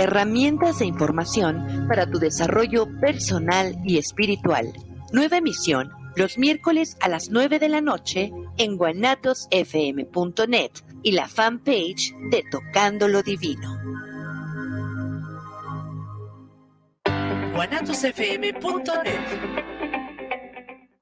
herramientas e información para tu desarrollo personal y espiritual. Nueva emisión los miércoles a las 9 de la noche en guanatosfm.net y la fanpage de Tocando lo Divino.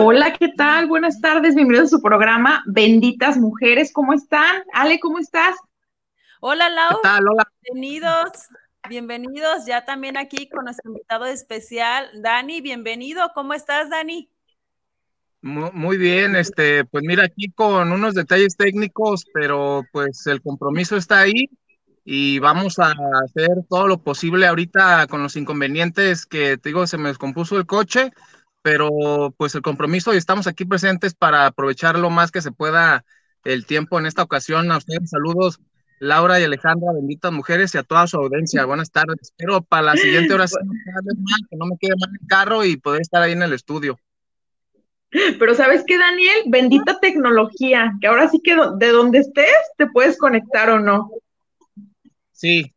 Hola, ¿qué tal? Buenas tardes, bienvenidos a su programa Benditas Mujeres. ¿Cómo están? Ale, ¿cómo estás? Hola, Lau. ¿Qué tal? Hola. Bienvenidos, bienvenidos ya también aquí con nuestro invitado especial, Dani. Bienvenido. ¿Cómo estás, Dani? Muy bien, este, pues mira, aquí con unos detalles técnicos, pero pues el compromiso está ahí y vamos a hacer todo lo posible ahorita con los inconvenientes que te digo, se me descompuso el coche pero pues el compromiso y estamos aquí presentes para aprovechar lo más que se pueda el tiempo en esta ocasión. A ustedes saludos, Laura y Alejandra, benditas mujeres y a toda su audiencia. Buenas tardes. Espero para la siguiente hora que no me quede mal el carro y poder estar ahí en el estudio. Pero sabes qué, Daniel, bendita tecnología, que ahora sí que de donde estés te puedes conectar o no. Sí,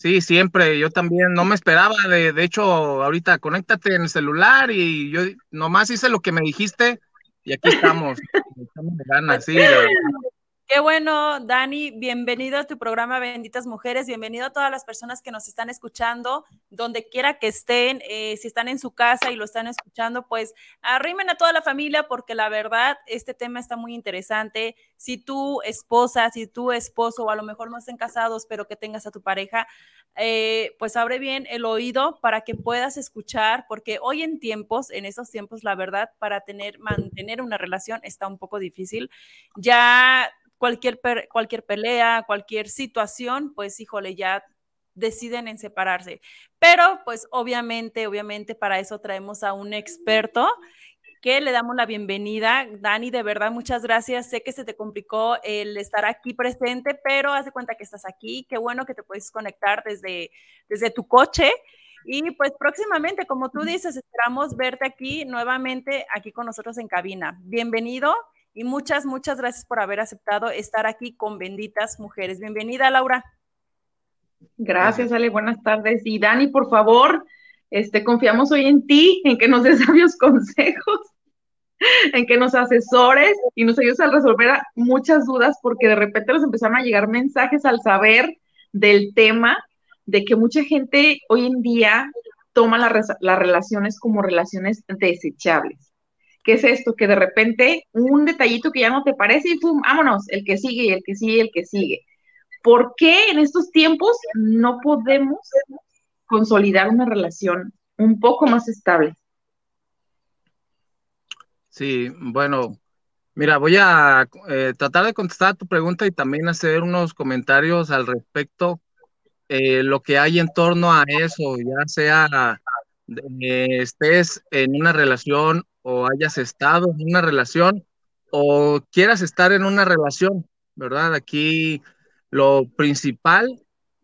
Sí, siempre, yo también no me esperaba, de, de hecho, ahorita conéctate en el celular y yo nomás hice lo que me dijiste y aquí estamos, estamos de ganas, sí, Qué bueno, Dani, bienvenido a tu programa Benditas Mujeres, bienvenido a todas las personas que nos están escuchando, donde quiera que estén, eh, si están en su casa y lo están escuchando, pues arrimen a toda la familia porque la verdad, este tema está muy interesante. Si tu esposa, si tu esposo, o a lo mejor no estén casados, pero que tengas a tu pareja, eh, pues abre bien el oído para que puedas escuchar, porque hoy en tiempos, en esos tiempos, la verdad, para tener, mantener una relación está un poco difícil. Ya cualquier, cualquier pelea, cualquier situación, pues híjole, ya deciden en separarse. Pero pues obviamente, obviamente para eso traemos a un experto que le damos la bienvenida. Dani, de verdad, muchas gracias. Sé que se te complicó el estar aquí presente, pero haz de cuenta que estás aquí. Qué bueno que te puedes conectar desde, desde tu coche. Y pues próximamente, como tú dices, esperamos verte aquí nuevamente, aquí con nosotros en cabina. Bienvenido y muchas, muchas gracias por haber aceptado estar aquí con Benditas Mujeres. Bienvenida, Laura. Gracias, Ale. Buenas tardes. Y Dani, por favor, este, confiamos hoy en ti, en que nos des sabios consejos, en que nos asesores y nos ayudes a resolver muchas dudas, porque de repente nos empezaron a llegar mensajes al saber del tema, de que mucha gente hoy en día toma las relaciones como relaciones desechables. ¿Qué es esto? Que de repente un detallito que ya no te parece y ¡pum! vámonos, el que sigue y el que sigue y el que sigue. ¿Por qué en estos tiempos no podemos consolidar una relación un poco más estable? Sí, bueno, mira, voy a eh, tratar de contestar tu pregunta y también hacer unos comentarios al respecto, eh, lo que hay en torno a eso, ya sea eh, estés en una relación o hayas estado en una relación o quieras estar en una relación, ¿verdad? Aquí lo principal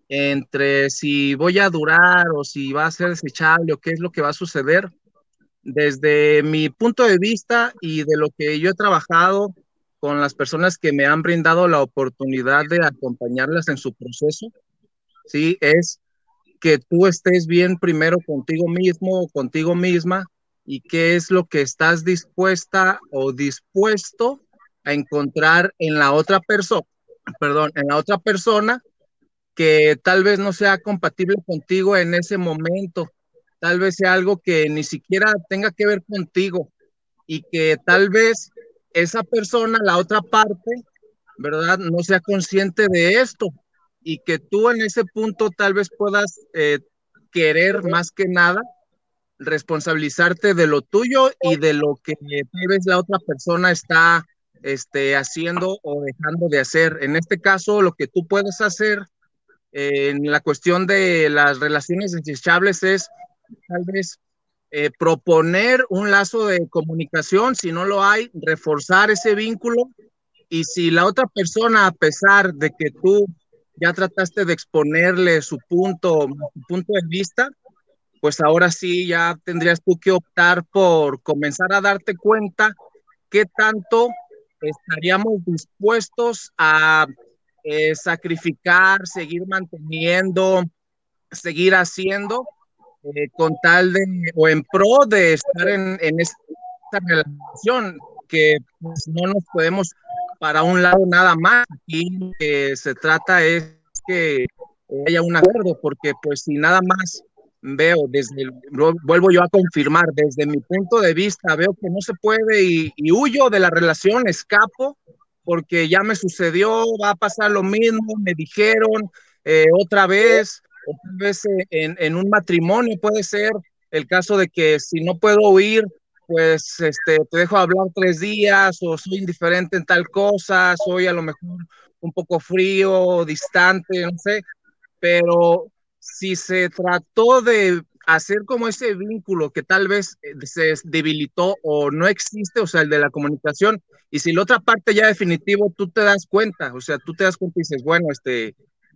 entre si voy a durar o si va a ser desechable o qué es lo que va a suceder, desde mi punto de vista y de lo que yo he trabajado con las personas que me han brindado la oportunidad de acompañarlas en su proceso, sí, es que tú estés bien primero contigo mismo o contigo misma y qué es lo que estás dispuesta o dispuesto a encontrar en la otra persona, perdón, en la otra persona que tal vez no sea compatible contigo en ese momento, tal vez sea algo que ni siquiera tenga que ver contigo y que tal vez esa persona, la otra parte, ¿verdad? No sea consciente de esto y que tú en ese punto tal vez puedas eh, querer más que nada responsabilizarte de lo tuyo y de lo que tal vez la otra persona está este, haciendo o dejando de hacer. En este caso, lo que tú puedes hacer eh, en la cuestión de las relaciones desechables es tal vez eh, proponer un lazo de comunicación, si no lo hay, reforzar ese vínculo y si la otra persona, a pesar de que tú ya trataste de exponerle su punto, punto de vista, pues ahora sí ya tendrías tú que optar por comenzar a darte cuenta qué tanto estaríamos dispuestos a eh, sacrificar, seguir manteniendo, seguir haciendo eh, con tal de, o en pro de estar en, en esta relación, que pues, no nos podemos para un lado nada más. Aquí que se trata es que haya un acuerdo, porque pues si nada más veo desde, el, vuelvo yo a confirmar, desde mi punto de vista, veo que no se puede y, huyo de la relación, escapo, porque ya me sucedió, va a pasar lo mismo, me dijeron eh, otra vez, o tal vez en, en, un matrimonio puede ser el caso de que si no puedo huir, pues este, te dejo hablar tres días o soy indiferente en tal cosa, soy a lo mejor un poco frío, distante, no sé, pero si se trató de hacer como ese vínculo que tal vez eh, se debilitó o no existe, o sea, el de la comunicación, y si la otra parte ya definitivo, tú te das cuenta, o sea, tú te das cuenta y dices, bueno, este,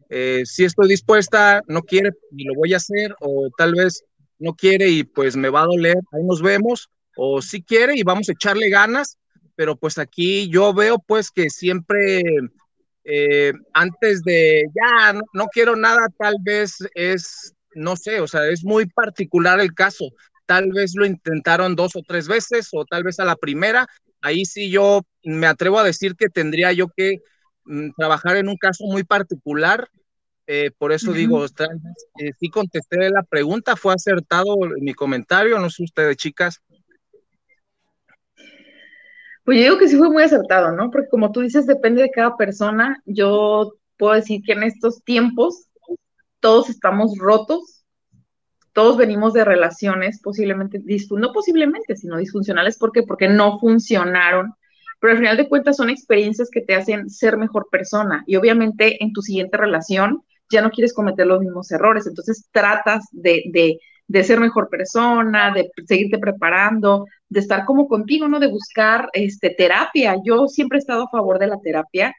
eh, si estoy dispuesta, no quiere y lo voy a hacer, o tal vez no quiere y pues me va a doler, ahí nos vemos, o si quiere y vamos a echarle ganas, pero pues aquí yo veo pues que siempre eh, antes de ya no, no, quiero nada, tal vez es, no sé, o sea, es muy particular el caso. Tal vez lo intentaron dos o tres veces o tal vez a la primera. Ahí sí yo me atrevo a decir que tendría yo que mm, trabajar en un caso muy particular. Eh, por eso uh -huh. digo, eh, sí contesté la pregunta, fue acertado mi comentario, no sé ustedes, chicas. Pues yo digo que sí fue muy acertado, ¿no? Porque como tú dices, depende de cada persona. Yo puedo decir que en estos tiempos todos estamos rotos, todos venimos de relaciones posiblemente, no posiblemente, sino disfuncionales. ¿Por qué? Porque no funcionaron. Pero al final de cuentas son experiencias que te hacen ser mejor persona. Y obviamente en tu siguiente relación ya no quieres cometer los mismos errores. Entonces tratas de, de, de ser mejor persona, de seguirte preparando, de estar como contigo, ¿no? De buscar este, terapia. Yo siempre he estado a favor de la terapia.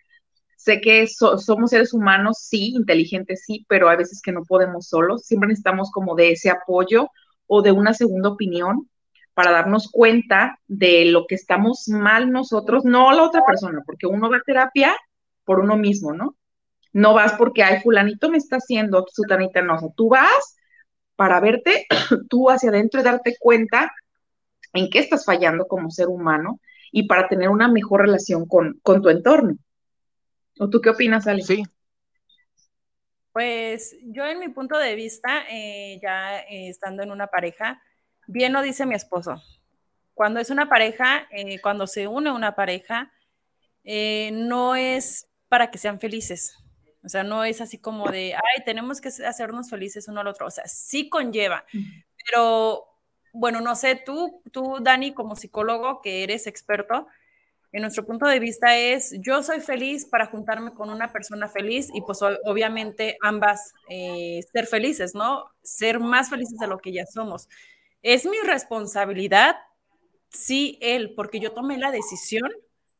Sé que so, somos seres humanos, sí, inteligentes, sí, pero a veces que no podemos solos. Siempre necesitamos como de ese apoyo o de una segunda opinión para darnos cuenta de lo que estamos mal nosotros, no la otra persona, porque uno va a terapia por uno mismo, ¿no? No vas porque, ay, fulanito me está haciendo, sutanita no, o sea, tú vas para verte tú hacia adentro y darte cuenta en qué estás fallando como ser humano y para tener una mejor relación con, con tu entorno. ¿O tú qué opinas, Ale? Sí. Pues yo en mi punto de vista, eh, ya eh, estando en una pareja, bien lo dice mi esposo. Cuando es una pareja, eh, cuando se une una pareja, no es para que sean felices. O sea, no es así como de, ay, tenemos que hacernos felices uno al otro. O sea, sí conlleva, pero bueno, no sé, tú, tú, Dani, como psicólogo que eres experto, en nuestro punto de vista es, yo soy feliz para juntarme con una persona feliz y pues obviamente ambas eh, ser felices, ¿no? Ser más felices de lo que ya somos. Es mi responsabilidad, sí, él, porque yo tomé la decisión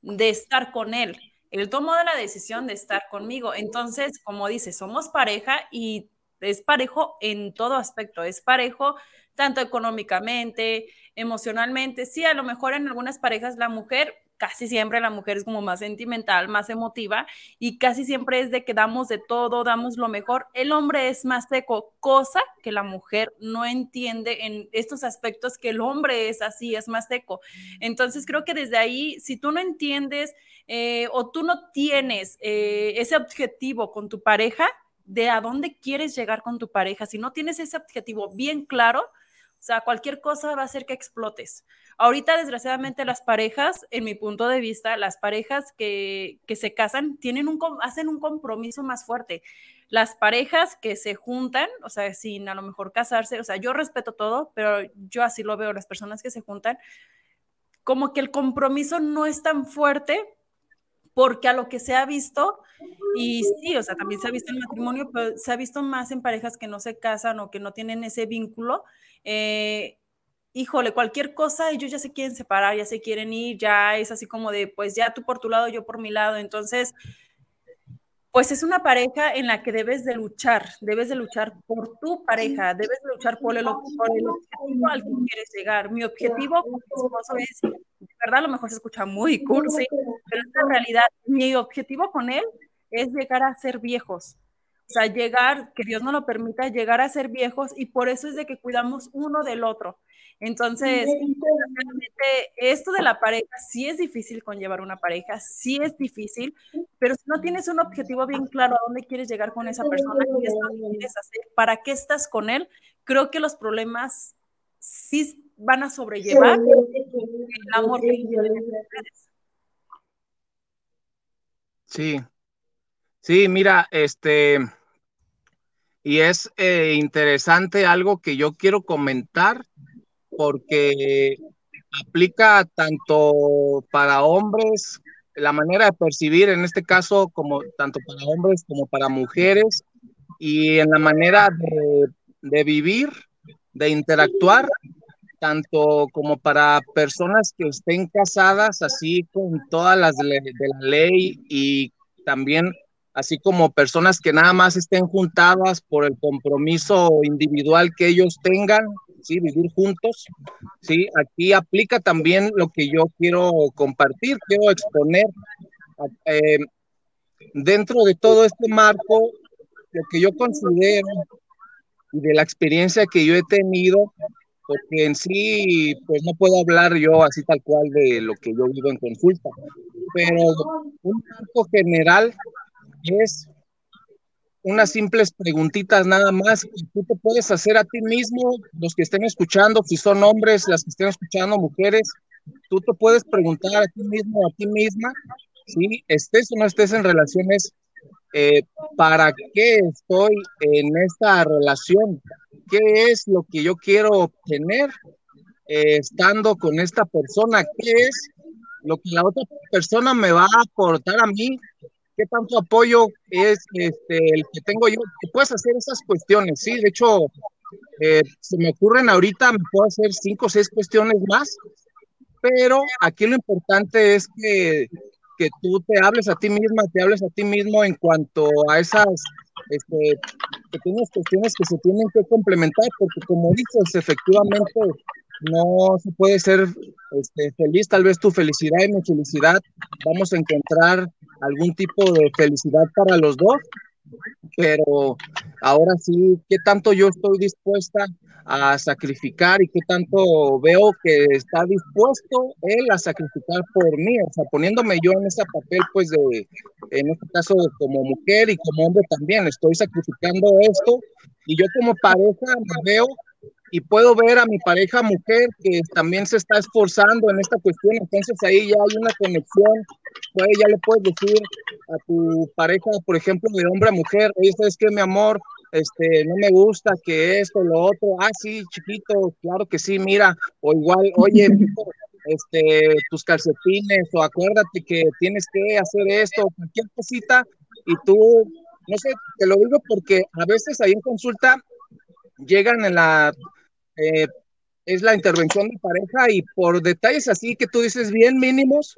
de estar con él. Él tomó la decisión de estar conmigo. Entonces, como dice, somos pareja y es parejo en todo aspecto, es parejo tanto económicamente, emocionalmente. Sí, a lo mejor en algunas parejas la mujer, casi siempre la mujer es como más sentimental, más emotiva y casi siempre es de que damos de todo, damos lo mejor. El hombre es más seco, cosa que la mujer no entiende en estos aspectos que el hombre es así, es más seco. Entonces creo que desde ahí, si tú no entiendes eh, o tú no tienes eh, ese objetivo con tu pareja, de a dónde quieres llegar con tu pareja, si no tienes ese objetivo bien claro, O sea, cualquier cosa va a hacer que explotes. Ahorita, desgraciadamente, las parejas, en mi punto de vista, las parejas que, que se casan tienen un, hacen un compromiso más fuerte. Las parejas que se juntan, o sea, sin a lo mejor casarse, o sea, yo respeto todo, pero yo así lo veo, las personas que se juntan, como que el compromiso no es tan fuerte porque a lo que se ha visto, y sí, o sea, también se ha visto en matrimonio, pero se ha visto más en parejas que no se casan o que no tienen ese vínculo. Eh, híjole, cualquier cosa, ellos ya se quieren separar, ya se quieren ir, ya es así como de, pues ya tú por tu lado, yo por mi lado. Entonces, pues es una pareja en la que debes de luchar, debes de luchar por tu pareja, debes de luchar por el, objetivo al que quieres llegar. Mi objetivo con mi esposo es, de verdad a lo mejor se escucha muy cursi, pero en realidad mi objetivo con él es llegar a ser viejos. O sea, llegar, que Dios no lo permita, llegar a ser viejos y por eso es de que cuidamos uno del otro. Entonces, esto de la pareja sí es difícil conllevar una pareja, sí es difícil, pero si no tienes un objetivo bien claro a dónde quieres llegar con esa persona, qué es lo que quieres hacer, para qué estás con él, creo que los problemas sí van a sobrellevar el amor que Sí, sí, mira, este, y es eh, interesante algo que yo quiero comentar porque aplica tanto para hombres, la manera de percibir en este caso como tanto para hombres como para mujeres y en la manera de, vivir, de interactuar, tanto como para personas que estén casadas, así con todas las de la ley y también así como personas que nada más estén juntadas por el compromiso individual que ellos tengan ¿sí? Vivir juntos, ¿sí? Aquí aplica también lo que yo quiero compartir, quiero exponer. Eh, dentro de todo este marco, lo que yo considero y de la experiencia que yo he tenido, porque en sí, pues no puedo hablar yo así tal cual de lo que yo vivo en consulta, pero un marco general es unas simples preguntitas nada más que tú te puedes hacer a ti mismo, los que estén escuchando, si son hombres, las que estén escuchando, mujeres, tú te puedes preguntar a ti mismo, a ti misma, si estés o no estés en relaciones, eh, ¿para qué estoy en esta relación? ¿Qué es lo que yo quiero obtener eh, estando con esta persona? ¿Qué es lo que la otra persona me va a aportar a mí qué tanto apoyo es este, el que tengo yo, que puedes hacer esas cuestiones, sí, de hecho, eh, se me ocurren ahorita, me puedo hacer cinco o seis cuestiones más, pero aquí lo importante es que, que tú te hables a ti misma, te hables a ti mismo en cuanto a esas este, pequeñas cuestiones que se tienen que complementar, porque como dices, efectivamente, no se puede ser este, feliz, tal vez tu felicidad y mi felicidad, vamos a encontrar algún tipo de felicidad para los dos, pero ahora sí, ¿qué tanto yo estoy dispuesta a sacrificar y qué tanto veo que está dispuesto él a sacrificar por mí? O sea, poniéndome yo en ese papel, pues de, en este caso como mujer y como hombre también, estoy sacrificando esto y yo como pareja me veo y puedo ver a mi pareja mujer que también se está esforzando en esta cuestión, entonces ahí ya hay una conexión, pues ya le puedes decir a tu pareja, por ejemplo, de hombre a mujer, oye, ¿sabes qué, mi amor? Este, no me gusta que esto, lo otro, ah, sí, chiquito, claro que sí, mira, o igual, oye, este, tus calcetines, o acuérdate que tienes que hacer esto, cualquier cosita, y tú, no sé, te lo digo porque a veces ahí en consulta llegan en la eh, es la intervención de pareja y por detalles así que tú dices bien mínimos,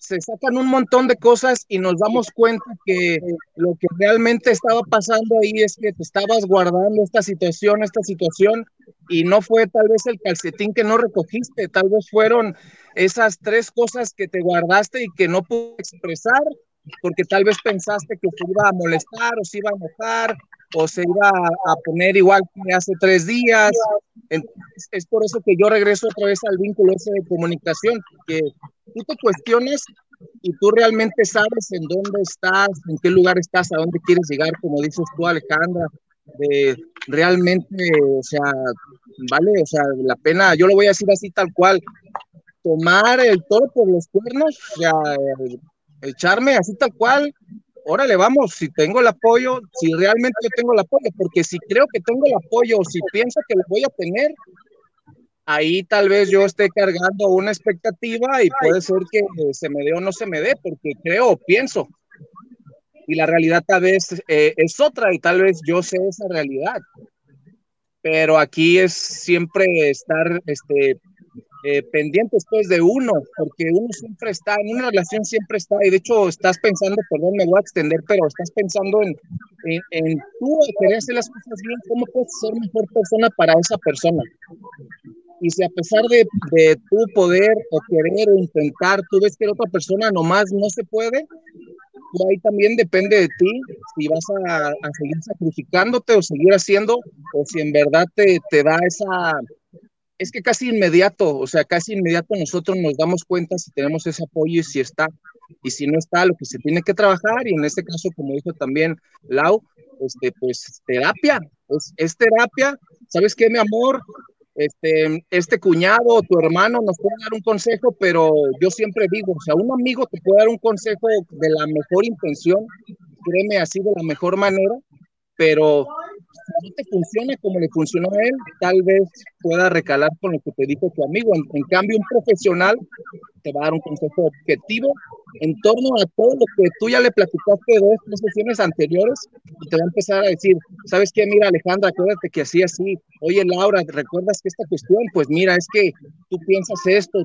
se sacan un montón de cosas y nos damos cuenta que lo que realmente estaba pasando ahí es que te estabas guardando esta situación, esta situación, y no fue tal vez el calcetín que no recogiste, tal vez fueron esas tres cosas que te guardaste y que no pude expresar, porque tal vez pensaste que se iba a molestar o se iba a enojar o se iba a poner igual que hace tres días. es por eso que yo regreso otra vez al vínculo ese de comunicación, que tú te cuestiones y tú realmente sabes en dónde estás, en qué lugar estás, a dónde quieres llegar, como dices tú, Alejandra, de realmente, o sea, ¿vale? O sea, la pena, yo lo voy a decir así tal cual, tomar el toro por los cuernos, o sea, echarme así tal cual, órale, vamos, si tengo el apoyo, si realmente yo tengo el apoyo, porque si creo que tengo el apoyo o si pienso que lo voy a tener, ahí tal vez yo esté cargando una expectativa y puede ser que se me dé o no se me dé, porque creo, pienso. Y la realidad tal vez eh, es otra y tal vez yo sé esa realidad. Pero aquí es siempre estar este, eh, pendientes pues de uno, porque uno siempre está, en una relación siempre está, y de hecho estás pensando, perdón, me voy a extender, pero estás pensando en, en, tú querer hacer las cosas bien, cómo puedes ser mejor persona para esa persona. Y si a pesar de, de tu poder o querer o intentar, tú ves que la otra persona nomás no se puede, pues ahí también depende de ti si vas a, a, seguir sacrificándote o seguir haciendo, o si en verdad te, te da esa, es que casi inmediato, o sea, casi inmediato nosotros nos damos cuenta si tenemos ese apoyo y si está, y si no está, lo que se tiene que trabajar, y en este caso, como dijo también Lau, este, pues terapia, es, es terapia, ¿sabes qué, mi amor? Este, este cuñado, tu hermano nos puede dar un consejo, pero yo siempre digo, o sea, un amigo te puede dar un consejo de la mejor intención, créeme así de la mejor manera, pero si no te funciona como le funcionó a él, tal vez pueda recalar con lo que te dijo tu amigo. En, en, cambio, un profesional te va a dar un consejo objetivo en torno a todo lo que tú ya le platicaste dos, tres sesiones anteriores y te va a empezar a decir, ¿sabes qué? Mira, Alejandra, acuérdate que así, así. Oye, Laura, ¿recuerdas que esta cuestión? Pues mira, es que tú piensas esto,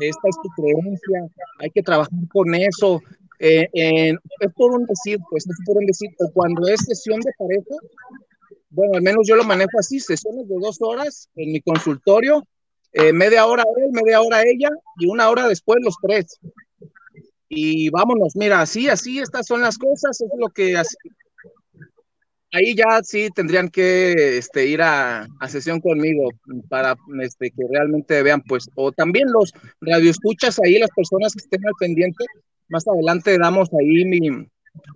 esta es tu creencia, hay que trabajar con eso. Eh, eh, es por un decir, pues es por un decir, o cuando es sesión de pareja, bueno, al menos yo lo manejo así, sesiones de dos horas en mi consultorio, eh, media hora él, media hora ella y una hora después los tres. Y vámonos, mira, así, así, estas son las cosas, es lo que así. Ahí ya sí tendrían que este, ir a, a, sesión conmigo para este, que realmente vean, pues, o también los radioescuchas ahí, las personas que estén al pendiente, más adelante damos ahí mi,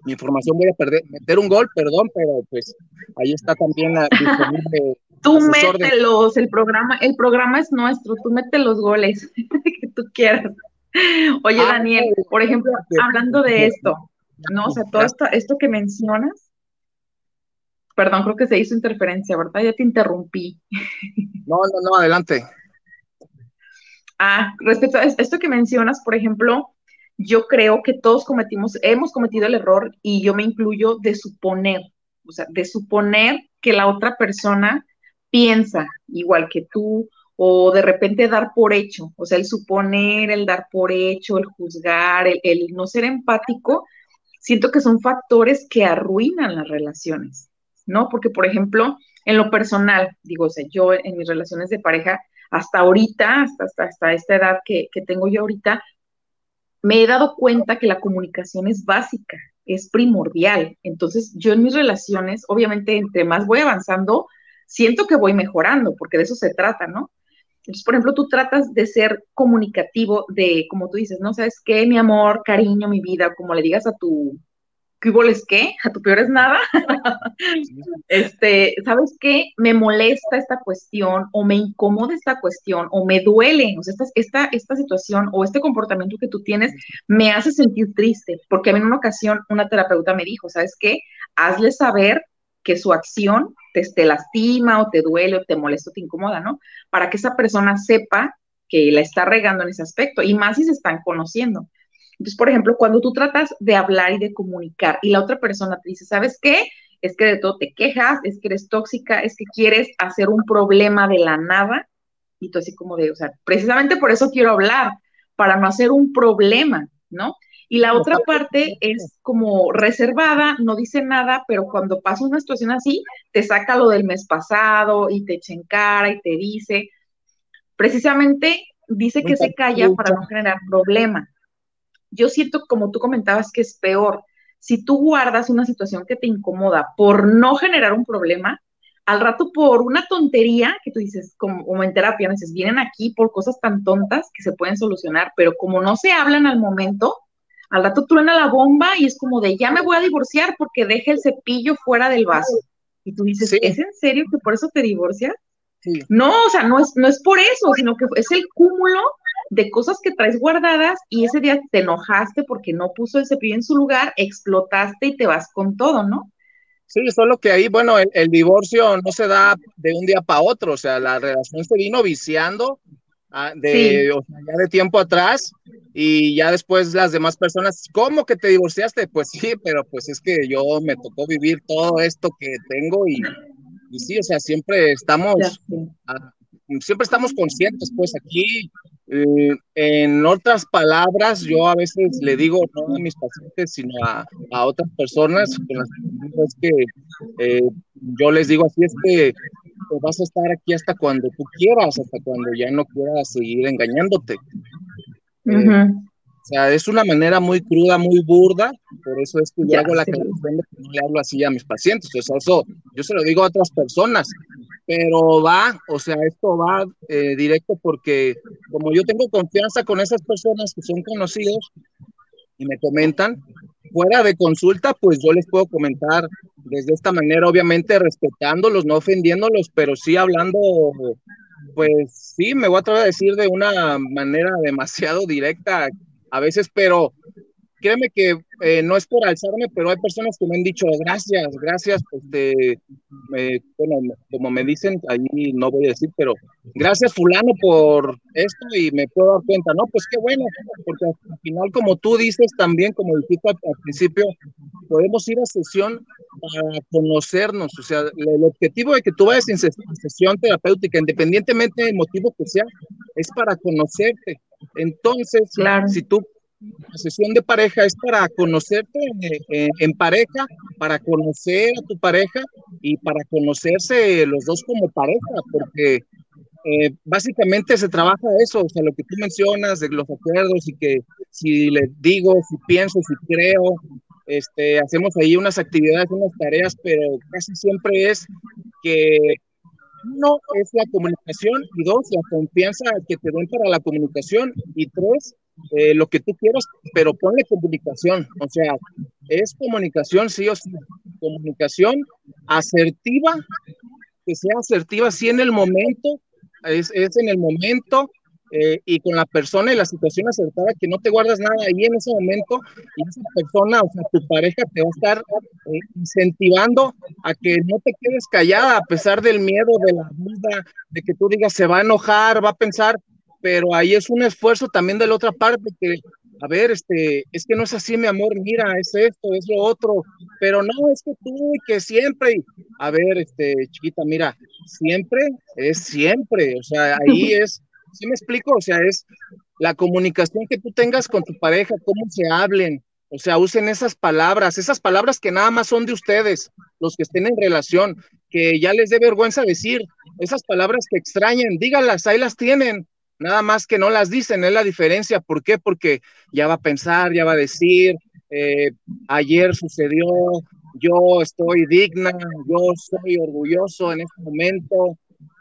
mi información, voy a perder, meter un gol, perdón, pero pues ahí está también la disponible. Tú mételos, el programa, el programa es nuestro, tú mete los goles que tú quieras. Oye, ah, Daniel, por ejemplo, hablando de esto, ¿no? O sea, todo esto, esto que mencionas, perdón, creo que se hizo interferencia, ¿verdad? Ya te interrumpí. No, no, no, adelante. Ah, respecto a esto que mencionas, por ejemplo, yo creo que todos cometimos, hemos cometido el error y yo me incluyo de suponer, o sea, de suponer que la otra persona piensa igual que tú o de repente dar por hecho, o sea, el suponer, el dar por hecho, el juzgar, el, no ser empático, siento que son factores que arruinan las relaciones, ¿no? Porque, por ejemplo, en lo personal, digo, o sea, yo en mis relaciones de pareja, hasta ahorita, hasta, hasta, hasta esta edad que, que tengo yo ahorita, me he dado cuenta que la comunicación es básica, es primordial. Entonces, yo en mis relaciones, obviamente, entre más voy avanzando, siento que voy mejorando, porque de eso se trata, ¿no? Entonces, por ejemplo, tú tratas de ser comunicativo, de, como tú dices, ¿no? ¿Sabes qué? Mi amor, cariño, mi vida, como le digas a tu, ¿qué es qué? A tu peor es nada. este, ¿sabes qué? Me molesta esta cuestión o me incomoda esta cuestión o me duele, o sea, esta, esta, esta situación o este comportamiento que tú tienes me hace sentir triste, porque a mí en una ocasión una terapeuta me dijo, ¿sabes qué? Hazle saber que su acción te, te lastima o te duele o te molesta o te incomoda, ¿no? Para que esa persona sepa que la está regando en ese aspecto y más si se están conociendo. Entonces, por ejemplo, cuando tú tratas de hablar y de comunicar y la otra persona te dice, ¿sabes qué? Es que de todo te quejas, es que eres tóxica, es que quieres hacer un problema de la nada. Y tú así como de, o sea, precisamente por eso quiero hablar, para no hacer un problema, ¿no? Y la otra parte es como reservada, no dice nada, pero cuando pasa una situación así, te saca lo del mes pasado y te echa en cara y te dice, precisamente dice que se calla para no generar problema yo siento, como tú comentabas, que es peor. Si tú guardas una situación que te incomoda por no generar un problema, al rato por una tontería que tú dices, como, en terapia, dices, vienen aquí por cosas tan tontas que se pueden solucionar, pero como no se hablan al momento, al rato truena la bomba y es como de, ya me voy a divorciar porque deje el cepillo fuera del vaso. Y tú dices, ¿es en serio que por eso te divorcias? No, o sea, no es, no es por eso, sino que es el cúmulo de cosas que traes guardadas y ese día te enojaste porque no puso el cepillo en su lugar, explotaste y te vas con todo, ¿no? Sí, solo que ahí, bueno, el, divorcio no se da de un día para otro, o sea, la relación se vino viciando ah, de, ya de tiempo atrás y ya después las demás personas, ¿cómo que te divorciaste? Pues sí, pero pues es que yo me tocó vivir todo esto que tengo y, y sí, o sea, siempre estamos, siempre estamos conscientes, pues aquí eh, en otras palabras, yo a veces le digo no a mis pacientes, sino a, a otras personas las que eh, yo les digo así es que vas a estar aquí hasta cuando tú quieras, hasta cuando ya no quieras seguir engañándote. Eh, o sea, es una manera muy cruda, muy burda, por eso es que yo hago la que no le hablo así a mis pacientes. O sea, eso yo se lo digo a otras personas, pero va, o sea, esto va eh, directo porque como yo tengo confianza con esas personas que son conocidos y me comentan, fuera de consulta, pues yo les puedo comentar desde esta manera, obviamente respetándolos, no ofendiéndolos, pero sí hablando, pues sí, me voy a atrever a decir de una manera demasiado directa a veces, pero créeme que eh, no es por alzarme, pero hay personas que me han dicho gracias, gracias, este, bueno, como me dicen, ahí no voy a decir, pero gracias fulano por esto y me puedo dar cuenta, no, pues qué bueno, porque al final como tú dices también, como dijiste al, principio, podemos ir a sesión para conocernos, o sea, el objetivo de que tú vayas en sesión terapéutica, independientemente del motivo que sea, es para conocerte. Entonces, claro. si tú la sesión de pareja es para conocerte eh, en pareja, para conocer a tu pareja y para conocerse los dos como pareja, porque eh, básicamente se trabaja eso, o sea, lo que tú mencionas de los acuerdos y que si le digo, si pienso, si creo, este, hacemos ahí unas actividades, unas tareas, pero casi siempre es que uno es la comunicación y dos, la confianza que te den para la comunicación y tres, eh, lo que tú quieras, pero ponle comunicación, o sea, es comunicación sí o sí, comunicación asertiva, que sea asertiva sí en el momento, es, es en el momento eh, y con la persona y la situación acertada, que no te guardas nada ahí en ese momento y esa persona, o sea, tu pareja te va a estar eh, incentivando a que no te quedes callada a pesar del miedo, de la duda, de que tú digas se va a enojar, va a pensar, pero ahí es un esfuerzo también de la otra parte que, a ver, este, es que no es así, mi amor, mira, es esto, es lo otro, pero no, es que tú y que siempre, a ver, este, chiquita, mira, siempre es siempre, o sea, ahí es, ¿sí me explico? O sea, es la comunicación que tú tengas con tu pareja, cómo se hablen, o sea, usen esas palabras, esas palabras que nada más son de ustedes, los que estén en relación, que ya les dé vergüenza decir, esas palabras que extrañen, dígalas, ahí las tienen, nada más que no las dicen, es la diferencia. ¿Por qué? Porque ya va a pensar, ya va a decir, eh, ayer sucedió, yo estoy digna, yo soy orgulloso en este momento,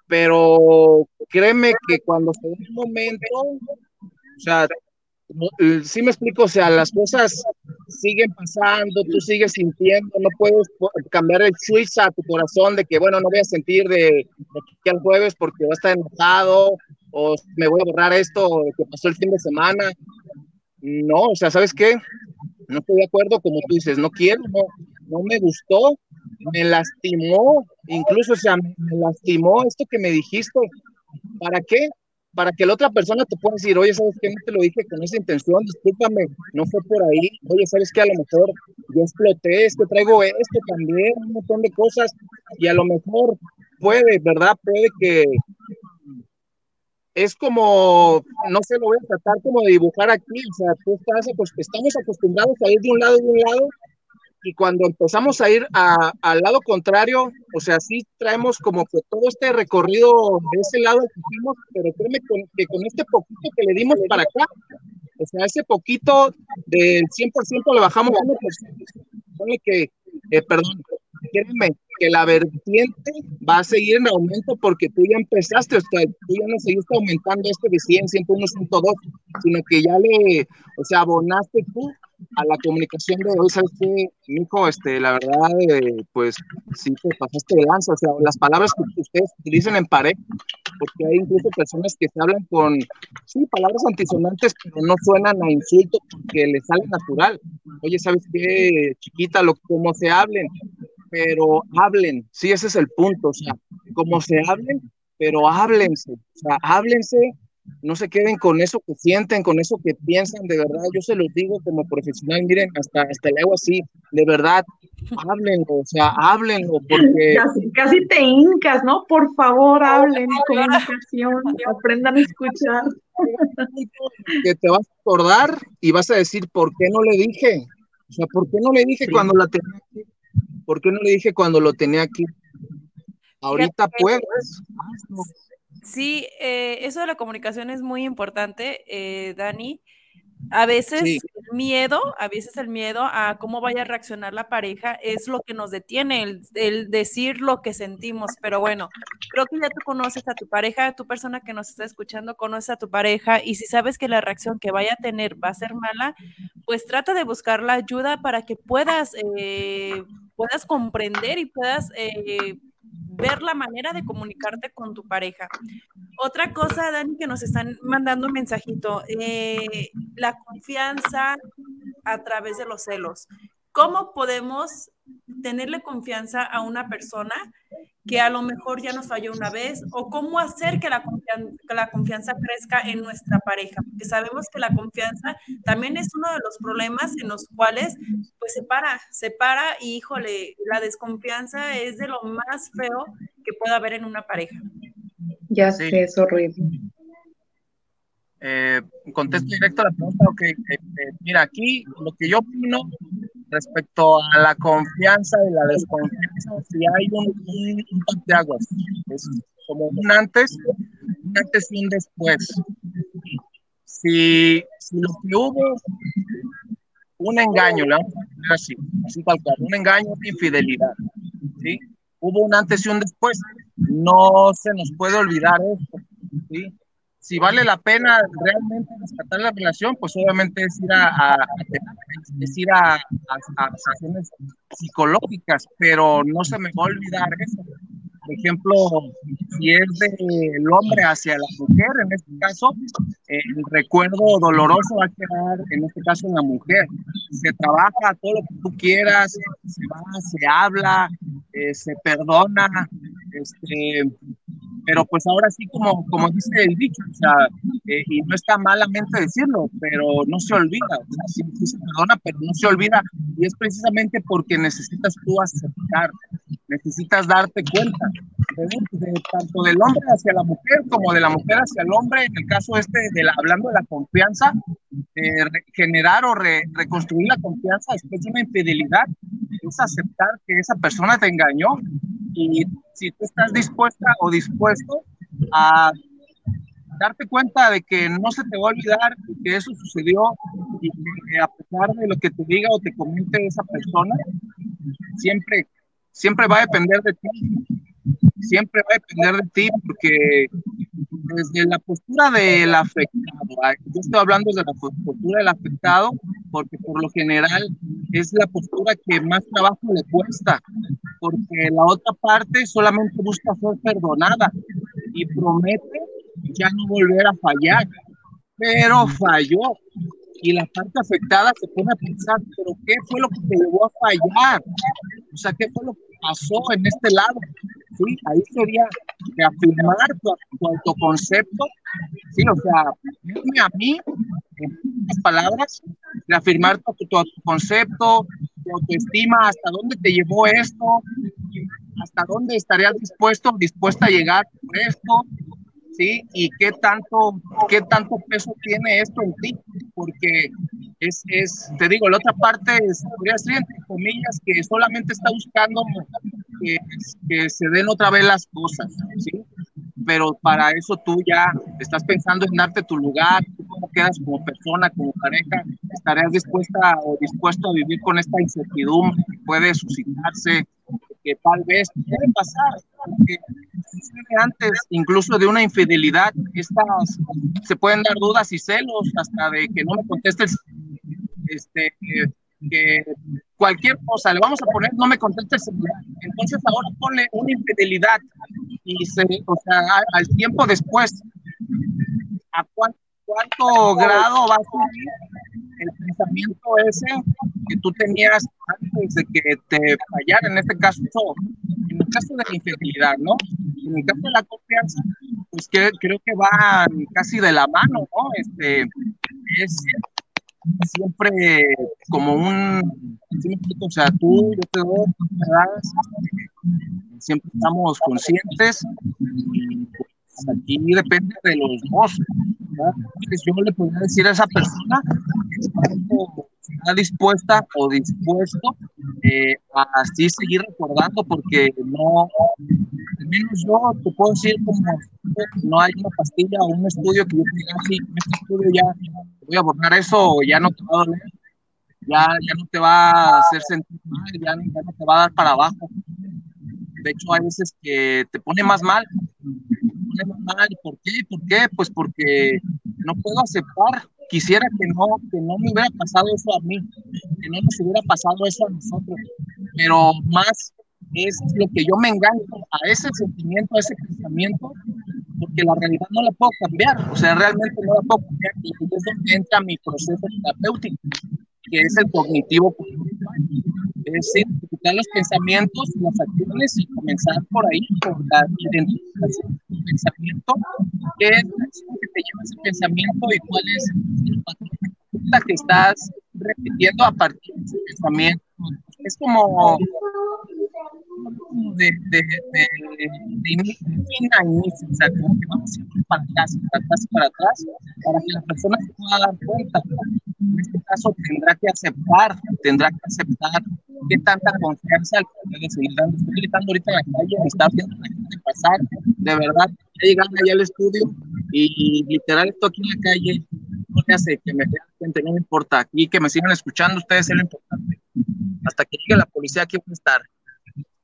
pero créeme que cuando se da un momento, o sea, sí me explico, o sea, las cosas siguen pasando, tú sigues sintiendo, no puedes cambiar el switch a tu corazón de que, bueno, no voy a sentir de, de aquí al jueves porque va a estar enojado, o me voy a borrar esto que pasó el fin de semana. No, o sea, ¿sabes qué? No estoy de acuerdo, como tú dices, no quiero, no, no me gustó, me lastimó, incluso, o sea, me lastimó esto que me dijiste. ¿Para qué? Para que la otra persona te pueda decir, oye, ¿sabes qué? No te lo dije con esa intención, discúlpame, no fue por ahí. Oye, ¿sabes qué? A lo mejor yo exploté, es que traigo esto también, un montón de cosas, y a lo mejor puede, ¿verdad? Puede que es como, no sé, lo voy a tratar como de dibujar aquí, o sea, tú estás, pues, estamos acostumbrados a ir de un lado de un lado, y cuando empezamos a ir al lado contrario, o sea, sí traemos como que todo este recorrido de ese lado que hicimos, pero créeme que con este poquito que le dimos para acá, o sea, ese poquito del 100% le bajamos 1%, pone que, eh, perdón, créeme, que la vertiente va a seguir en aumento porque tú ya empezaste, o sea, tú ya no seguiste aumentando este de 100, 101, 102, sino que ya le, o sea, abonaste tú a la comunicación de hoy, ¿sabes qué, hijo? Este, la verdad, eh, pues sí te pasaste de lanza, o sea, las palabras que ustedes utilizan en pareja, porque hay incluso personas que se hablan con, sí, palabras antisonantes, pero no suenan a insulto porque les sale natural. Oye, ¿sabes qué, chiquita, lo, como se hablen? Pero hablen, sí, ese es el punto, o sea, como se hablen, pero háblense, o sea, háblense no se queden con eso que sienten, con eso que piensan, de verdad, yo se los digo como profesional, miren, hasta, hasta le hago así, de verdad, háblenlo, o sea, háblenlo, porque... Casi, te hincas, ¿no? Por favor, hablen, comunicación, aprendan a escuchar. Que te vas a acordar y vas a decir, ¿por qué no le dije? O sea, ¿por qué no le dije cuando la tenía aquí? ¿Por qué no le dije cuando lo tenía aquí? Ahorita puedes. Sí, eh, eso de la comunicación es muy importante, eh, Dani. A veces el miedo, a veces el miedo a cómo vaya a reaccionar la pareja es lo que nos detiene, el, decir lo que sentimos. Pero bueno, creo que ya tú conoces a tu pareja, tu persona que nos está escuchando conoce a tu pareja y si sabes que la reacción que vaya a tener va a ser mala, pues trata de buscar la ayuda para que puedas, eh, puedas comprender y puedas ver la manera de comunicarte con tu pareja. Otra cosa, Dani, que nos están mandando un mensajito, eh, la confianza a través de los celos. ¿Cómo podemos tenerle confianza a una persona que a lo mejor ya nos falló una vez o cómo hacer que la, la confianza crezca en nuestra pareja, porque sabemos que la confianza también es uno de los problemas en los cuales pues se para, se para y híjole, la desconfianza es de lo más feo que pueda haber en una pareja. Ya sé, es horrible. Eh, contesto directo a la pregunta, ok, eh, eh, mira, aquí lo que yo opino respecto a la confianza y la desconfianza, si hay un, un, de aguas, es como un antes, un antes y un después. Si, si lo que hubo, un engaño, poner así, así tal un engaño, una infidelidad, ¿sí? Hubo un antes y un después, no se nos puede olvidar esto, ¿sí? si vale la pena realmente rescatar la relación, pues obviamente es ir a, ir a, a, sesiones psicológicas, pero no se me va a olvidar eso. Por ejemplo, si es del hombre hacia la mujer, en este caso, el recuerdo doloroso va a quedar, en este caso, en la mujer. Se trabaja todo lo que tú quieras, se va, se habla, eh, se perdona, este, pero pues ahora sí, como, como dice el dicho, o sea, eh, y no está malamente decirlo, pero no se olvida, o sea, sí, se perdona, pero no se olvida, y es precisamente porque necesitas tú aceptar, necesitas darte cuenta, de, tanto del hombre hacia la mujer como de la mujer hacia el hombre, en el caso este, de la, hablando de la confianza, generar o reconstruir la confianza después de una infidelidad, es aceptar que esa persona te engañó y si tú estás dispuesta o dispuesto a darte cuenta de que no se te va a olvidar que eso sucedió y que a pesar de lo que te diga o te comente esa persona, siempre, siempre va a depender de ti. Siempre va a depender de ti porque desde la postura del afectado, yo estoy hablando de la postura del afectado porque por lo general es la postura que más trabajo le cuesta, porque la otra parte solamente busca ser perdonada y promete ya no volver a fallar, pero falló. Y la parte afectada se pone a pensar, pero ¿qué fue lo que te llevó a fallar? O sea, ¿qué fue lo que pasó en este lado? ¿Sí? Ahí sería reafirmar tu, tu autoconcepto, ¿sí? O sea, a mí, en palabras, reafirmar tu, concepto, tu autoestima, hasta dónde te llevó esto, hasta dónde estarías dispuesto, dispuesta a llegar por esto, ¿sí? Y qué tanto, qué tanto peso tiene esto en ti, porque es, es te digo, la otra parte es, podría ser entre comillas, que solamente está buscando que, que se den otra vez las cosas, ¿sí? pero para eso tú ya estás pensando en darte tu lugar, cómo quedas como persona, como pareja, estarías dispuesta o dispuesto a vivir con esta incertidumbre que puede suscitarse, que tal vez puede pasar, porque antes incluso de una infidelidad, estas se pueden dar dudas y celos hasta de que no me conteste este, que cualquier cosa, le vamos a poner, no me contesta el. Entonces ahora pone una infidelidad y se, o sea, al tiempo después, ¿a cuánto, cuánto grado va a subir el pensamiento ese que tú tenías antes de que te fallara? En este caso, en el caso de la infidelidad, ¿no? En el caso de la confianza, pues que, creo que van casi de la mano, ¿no? Este, es siempre como un, o sea, tú, yo te doy, siempre estamos conscientes y pues, aquí depende de los dos. Yo le podría decir a esa persona que está dispuesta o dispuesto eh, a así seguir recordando porque no, al menos yo te puedo decir como no hay una pastilla o un estudio que yo diga, sí, en este estudio ya voy a borrar eso, ya no te va a doler, ya, ya no te va a hacer sentir mal, ya, ya no te va a dar para abajo. De hecho, hay veces que te pone más mal, ¿Por qué? ¿Por qué? Pues porque no puedo aceptar. Quisiera que no, que no me hubiera pasado eso a mí, que no nos hubiera pasado eso a nosotros. Pero más es lo que yo me engaño a ese sentimiento, a ese pensamiento, porque la realidad no la puedo cambiar, o sea, realmente no la puedo cambiar, y es donde entra mi proceso terapéutico, que es el cognitivo es decir, identificar los pensamientos las acciones y comenzar por ahí, por la identificación del pensamiento, qué es la que te lleva ese pensamiento y cuál es el patrón que estás repitiendo a partir de ese pensamiento. Es como de, de, de, a inicio, o sea, como que vamos siempre para atrás, para atrás, para atrás, para que la persona se pueda dar cuenta. En este caso tendrá que aceptar, tendrá que aceptar qué tanta confianza dando. Estoy gritando ahorita en la calle, está viendo la gente pasar, de verdad, ya llegan allá al estudio y literal esto aquí en la calle no me hace que me vea gente, no me importa, aquí que me sigan escuchando ustedes es lo importante. Hasta que llegue la policía aquí voy a estar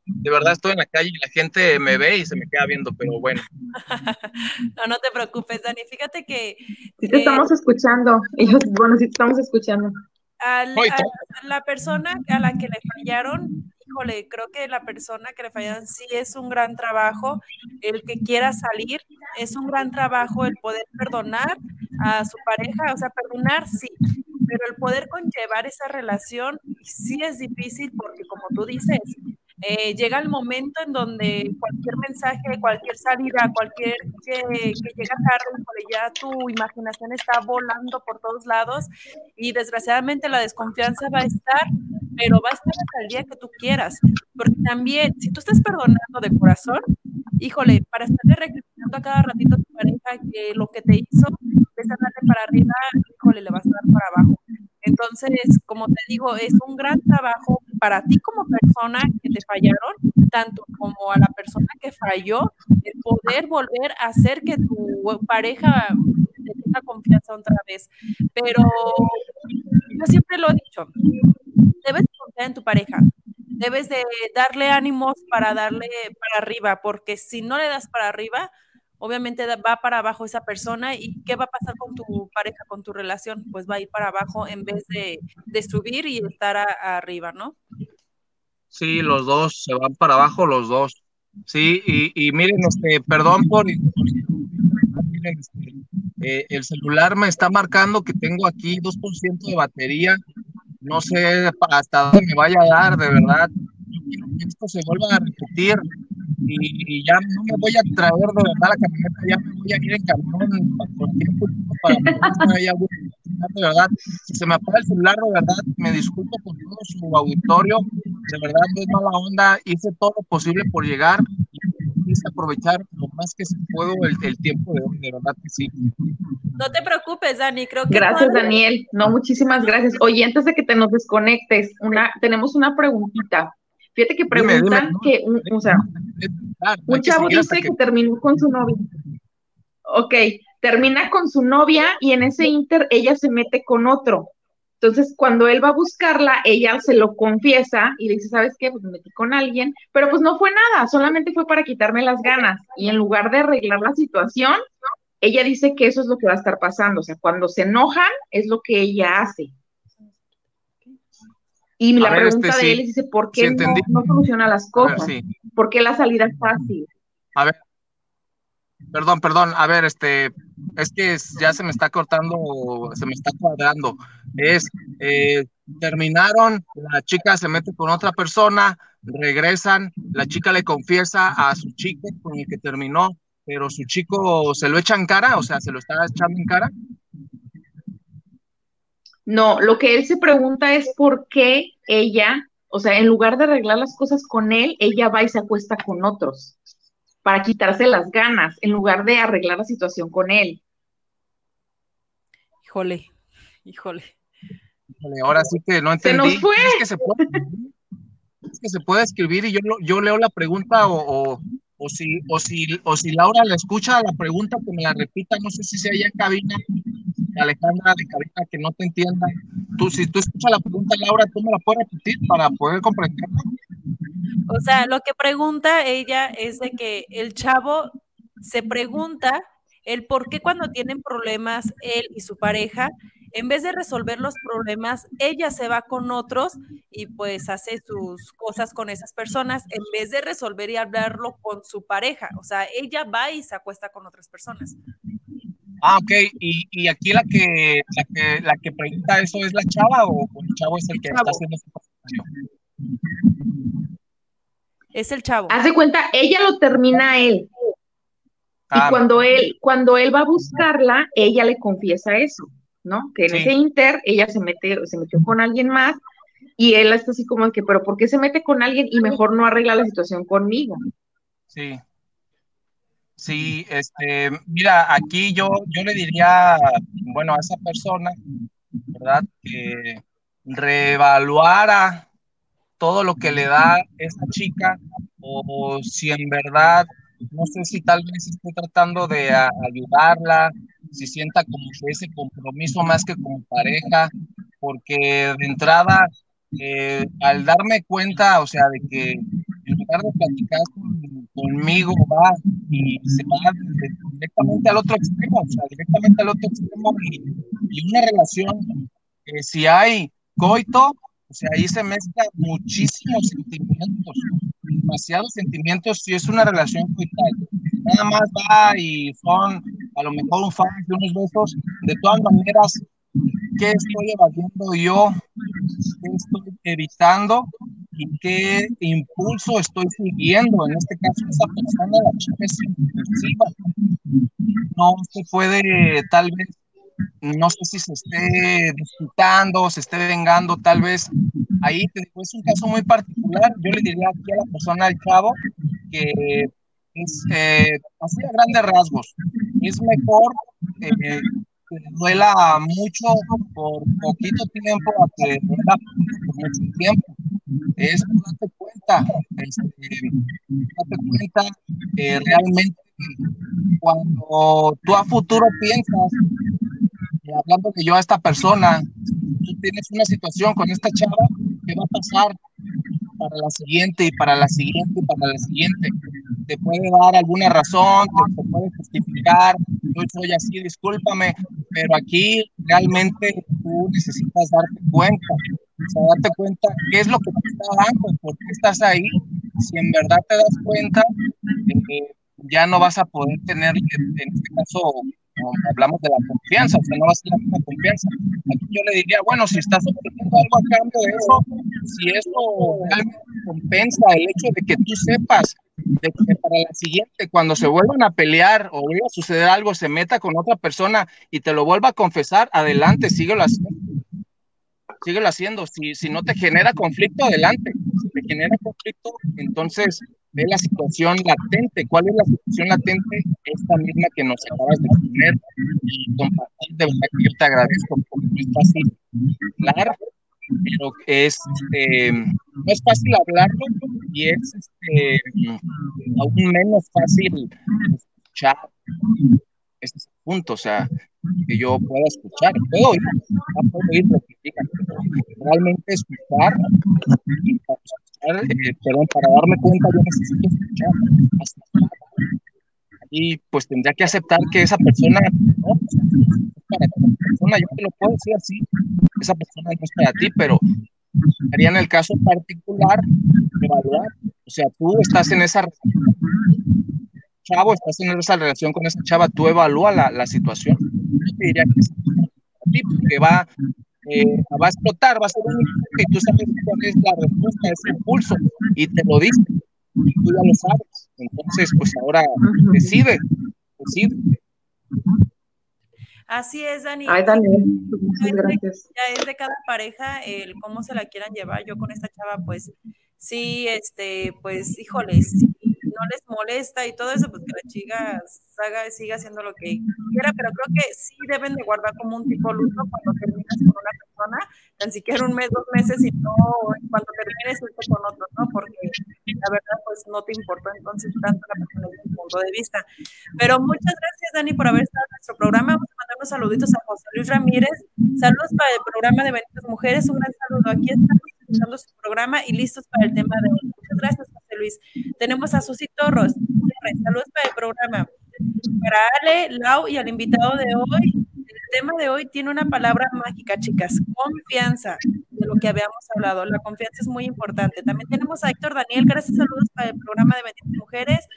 de verdad estoy en la calle y la gente me ve y se me queda viendo, pero bueno. no, no te preocupes, Dani. Fíjate que... Sí te estamos escuchando. bueno, sí te estamos escuchando. a la persona a la que le fallaron, híjole, creo que la persona que le fallaron sí es un gran trabajo. El que quiera salir es un gran trabajo el poder perdonar a su pareja, o sea, perdonar sí, pero el poder conllevar esa relación sí es difícil porque como tú dices, eh, llega el momento en donde cualquier mensaje, cualquier salida, cualquier que, que llega tarde, ya tu imaginación está volando por todos lados y desgraciadamente la desconfianza va a estar, pero va a estar hasta el día que tú quieras. Porque también, si tú estás perdonando de corazón, híjole, para estarle recriminando a cada ratito a tu pareja que lo que te hizo, es darle para arriba, híjole, le vas a dar para abajo. Entonces, como te digo, es un gran trabajo para ti como persona que te fallaron, tanto como a la persona que falló, el poder volver a hacer que tu pareja te tenga confianza otra vez. Pero yo siempre lo he dicho, debes confiar en tu pareja, debes de darle ánimos para darle para arriba, porque si no le das para arriba, obviamente va para abajo esa persona y qué va a pasar con tu pareja, con tu relación, pues va a ir para abajo en vez de, subir y estar arriba, ¿no? Sí, los dos, se van para abajo los dos. Sí, y, miren, este, perdón por, este, eh, el celular me está marcando que tengo aquí 2% de batería, no sé hasta dónde me vaya a dar, de verdad. Esto se vuelva a repetir y ya no me voy a traer de verdad la camioneta, ya me voy a ir en camión por tiempo para ya de verdad, si se me apaga el celular, de verdad, me disculpo por todo su auditorio, de verdad no es mala onda, hice todo lo posible por llegar y quise aprovechar lo más que se puedo el, el, tiempo de hoy, de verdad que sí. No te preocupes, Dani, creo que... Gracias, Daniel, no, muchísimas gracias. Oye, antes de que te nos desconectes, una, tenemos una preguntita. Fíjate que preguntan que, un, o sea, un chavo dice que... terminó con su novia. Ok, termina con su novia y en ese inter ella se mete con otro. Entonces, cuando él va a buscarla, ella se lo confiesa y le dice, ¿sabes qué? Pues me metí con alguien, pero pues no fue nada, solamente fue para quitarme las ganas. Y en lugar de arreglar la situación, ella dice que eso es lo que va a estar pasando. O sea, cuando se enojan, es lo que ella hace. Y la pregunta este, de él dice, ¿por qué no, soluciona las cosas? ¿Por qué la salida es fácil? A ver, perdón, perdón, a ver, este, es que ya se me está cortando, se me está cuadrando. Es, eh, terminaron, la chica se mete con otra persona, regresan, la chica le confiesa a su chico con el que terminó, pero su chico se lo echa en cara, o sea, se lo está echando en cara. No, lo que él se pregunta es por qué ella, o sea, en lugar de arreglar las cosas con él, ella va y se acuesta con otros para quitarse las ganas, en lugar de arreglar la situación con él. Híjole, híjole. ahora sí que no entendí. Se nos fue. Es que se puede, es que se puede escribir y yo, yo leo la pregunta o, o, si, o, si, o si Laura le escucha la pregunta, que me la repita, no sé si sea ella en cabina, Alejandra de cabina, que no te entienda. Tú, si tú escuchas la pregunta, Laura, tú me la puedes repetir para poder comprenderla. O sea, lo que pregunta ella es de que el chavo se pregunta el por qué cuando tienen problemas él y su pareja, en vez de resolver los problemas, ella se va con otros y pues hace sus cosas con esas personas en vez de resolver y hablarlo con su pareja. O sea, ella va y se acuesta con otras personas. Ah, ok. ¿Y, aquí la que, la que, la que pregunta eso es la chava o, el chavo es el, que está haciendo ese comentario? Es el chavo. Hace cuenta, ella lo termina a él. y ah, cuando él, cuando él va a buscarla, ella le confiesa eso, ¿no? Que en ese inter ella se mete, se metió con alguien más y él está así como que, pero ¿por qué se mete con alguien y mejor no arregla la situación conmigo? Sí. Sí, este, mira, aquí yo, yo le diría, bueno, a esa persona, ¿verdad? Que reevaluara todo lo que le da esta chica o si en verdad, no sé si tal vez esté tratando de ayudarla, si sienta como ese compromiso más que como pareja, porque de entrada, eh, al darme cuenta, o sea, de que en lugar de platicar conmigo va y se va directamente al otro extremo, o sea, directamente al otro extremo y, y una relación, que si hay coito, o sea, ahí se mezclan muchísimos sentimientos, demasiados sentimientos si es una relación coital. Nada más va y son a lo mejor un fan de unos besos. De todas maneras, ¿qué estoy evadiendo yo? ¿Qué estoy evitando? ¿Y qué impulso estoy siguiendo? En este caso, esa persona, la chica es impulsiva. No se puede tal vez no sé si se esté disputando, se esté vengando, tal vez ahí es un caso muy particular. Yo le diría aquí a la persona, al chavo, que es eh, así a grandes rasgos. Es mejor eh, que duela mucho por poquito tiempo a que duela por mucho tiempo. Es date cuenta, este, date cuenta que realmente cuando tú a futuro piensas hablando que yo a esta persona, tú tienes una situación con esta chava, ¿qué va a pasar para la siguiente y para la siguiente y para la siguiente? Te puede dar alguna razón, te, puede justificar, yo soy así, discúlpame, pero aquí realmente tú necesitas darte cuenta, o sea, darte cuenta qué es lo que te está dando, por qué estás ahí. Si en verdad te das cuenta, ya no vas a poder tener, en este caso, hablamos de la confianza, o sea, no va a ser la misma confianza. Aquí yo le diría, bueno, si estás obteniendo algo a cambio de eso, si eso compensa el hecho de que tú sepas de que para la siguiente, cuando se vuelvan a pelear o vuelva a suceder algo, se meta con otra persona y te lo vuelva a confesar, adelante, síguelo haciendo. Síguelo haciendo. Si, si no te genera conflicto, adelante. Si te genera conflicto, entonces ve la situación latente. ¿Cuál es la situación latente? Esta misma que nos acabas de poner y compartir. De verdad que yo te agradezco porque no es fácil hablar, pero es, este, no es fácil hablarlo y es este, aún menos fácil escuchar. Este punto, o sea, que yo pueda escuchar, puedo oír, puedo oír lo que digan, pero realmente escuchar eh, perdón, para darme cuenta yo necesito escuchar y pues tendría que aceptar que esa persona no, para esa persona, yo te lo puedo decir así, esa persona no es para ti, pero haría en el caso particular evaluar. O sea, tú estás en esa chavo, estás en esa relación con esa chava, tú evalúa la, la situación. Yo te diría que, va, eh, va a explotar, va a ser un impulso y tú sabes cuál es la respuesta a ese impulso y te lo dice. Y tú ya lo sabes. Entonces, pues ahora decide, decide. Así es, Dani. Ay, Dani, muchas gracias. Ya es de cada pareja el cómo se la quieran llevar. Yo con esta chava, pues, sí, este, pues, híjoles, no les molesta y todo eso, pues que la chica haga, siga haciendo lo que quiera, pero creo que sí deben de guardar como un tipo luto cuando terminas con una persona, tan siquiera un mes, dos meses, y no cuando termines esto con otro, ¿no? Porque la verdad, pues no te importa entonces tanto la persona desde punto de vista. Pero muchas gracias, Dani, por haber estado en nuestro programa. Vamos a mandar unos saluditos a José Luis Ramírez. Saludos para el programa de Benditas Mujeres. Un gran saludo. Aquí estamos escuchando su programa y listos para el tema de hoy. Muchas gracias, Luis. Tenemos a Susi Torros. Saludos para el programa. Para Ale, Lau y al invitado de hoy. El tema de hoy tiene una palabra mágica, chicas. Confianza, de lo que habíamos hablado. La confianza es muy importante. También tenemos a Héctor Daniel. Gracias, saludos para el programa de Benditas Mujeres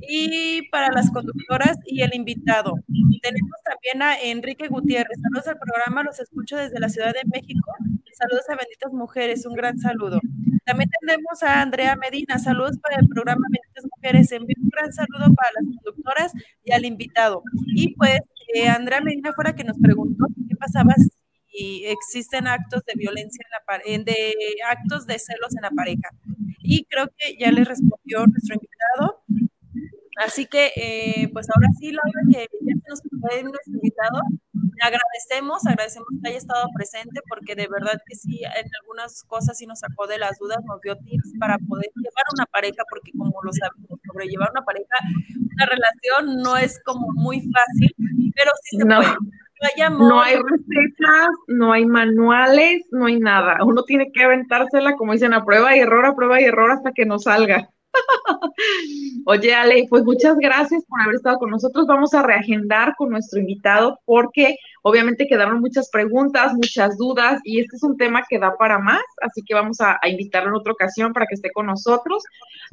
y para las conductoras y el invitado. Tenemos también a Enrique Gutiérrez. Saludos al programa, los escucho desde la Ciudad de México. Saludos a Benditas Mujeres, un gran saludo. También tenemos a Andrea Medina. Saludos para el programa Benditas Mujeres. Envío un gran saludo para las conductoras y al invitado. Y pues, eh, Andrea Medina fuera que nos preguntó qué pasaba si existen actos de violencia en la de actos de celos en la pareja. Y creo que ya le respondió nuestro invitado. Así que, eh, pues ahora sí, Laura, que ya nos fue nuestro invitado, le agradecemos, agradecemos que haya estado presente porque de verdad que sí, en algunas cosas sí nos sacó de las dudas, nos dio tips para poder llevar una pareja, porque como lo sabemos, sobrellevar una pareja, una relación no es como muy fácil, pero sí se puede. No hay recetas, no hay manuales, no hay nada. Uno tiene que aventársela, como dicen, a prueba y error, a prueba y error hasta que no salga. Oye, Ale, pues muchas gracias por haber estado con nosotros. Vamos a reagendar con nuestro invitado porque obviamente quedaron muchas preguntas, muchas dudas y este es un tema que da para más, así que vamos a, invitarlo en otra ocasión para que esté con nosotros.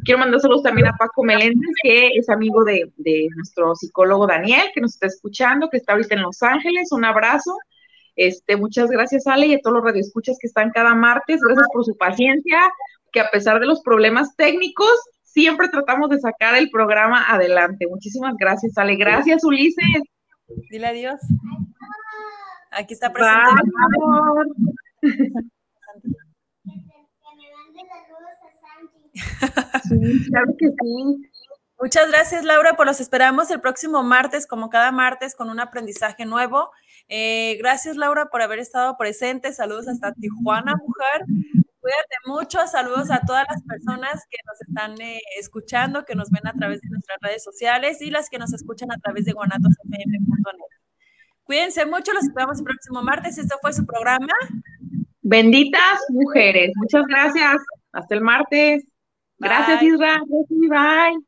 Quiero mandar saludos también a Paco Meléndez, que es amigo de, de nuestro psicólogo Daniel, que nos está escuchando, que está ahorita en Los Ángeles. Un abrazo. Este, muchas gracias, Ale, y a todos los radioescuchas que están cada martes. Gracias por su paciencia, que a pesar de los problemas técnicos, siempre tratamos de sacar el programa adelante. Muchísimas gracias, Ale. Gracias, Ulises. Dile adiós. Aquí está presente. Sí, claro que sí. Muchas gracias, Laura, por los esperamos el próximo martes, como cada martes, con un aprendizaje nuevo. Eh, gracias, Laura, por haber estado presente. Saludos hasta Tijuana, mujer. Cuídate mucho, saludos a todas las personas que nos están eh, escuchando, que nos ven a través de nuestras redes sociales y las que nos escuchan a través de guanatosfm.net. Cuídense mucho, los vemos el próximo martes. Esto fue su programa. Benditas mujeres. Muchas gracias. Hasta el martes. Gracias, Isra. Bye.